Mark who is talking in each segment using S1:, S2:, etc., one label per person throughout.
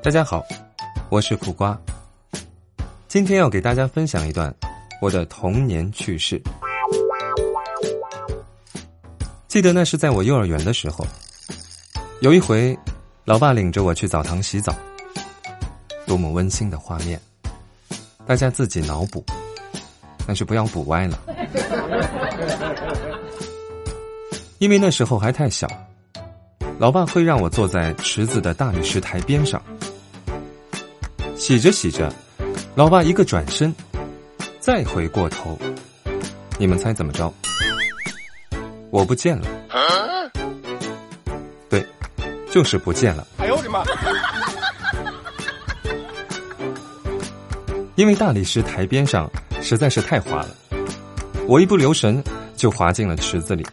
S1: 大家好，我是苦瓜。今天要给大家分享一段我的童年趣事。记得那是在我幼儿园的时候，有一回，老爸领着我去澡堂洗澡，多么温馨的画面！大家自己脑补，但是不要补歪了，因为那时候还太小。老爸会让我坐在池子的大理石台边上，洗着洗着，老爸一个转身，再回过头，你们猜怎么着？我不见了。对，就是不见了。哎呦我的妈！因为大理石台边上实在是太滑了，我一不留神就滑进了池子里。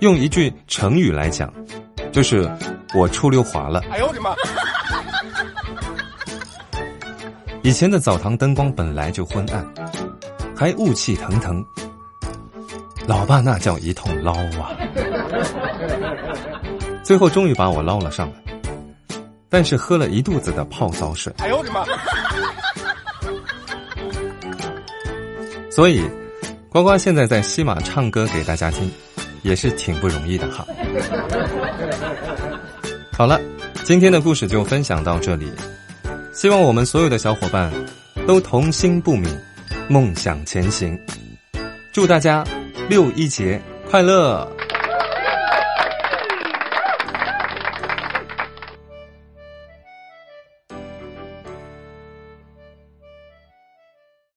S1: 用一句成语来讲，就是我出溜滑了。哎呦我的妈！以前的澡堂灯光本来就昏暗，还雾气腾腾，老爸那叫一通捞啊！最后终于把我捞了上来，但是喝了一肚子的泡澡水。哎呦我的妈！所以，呱呱现在在西马唱歌给大家听。也是挺不容易的哈。好了，今天的故事就分享到这里。希望我们所有的小伙伴都童心不泯，梦想前行。祝大家六一节快乐！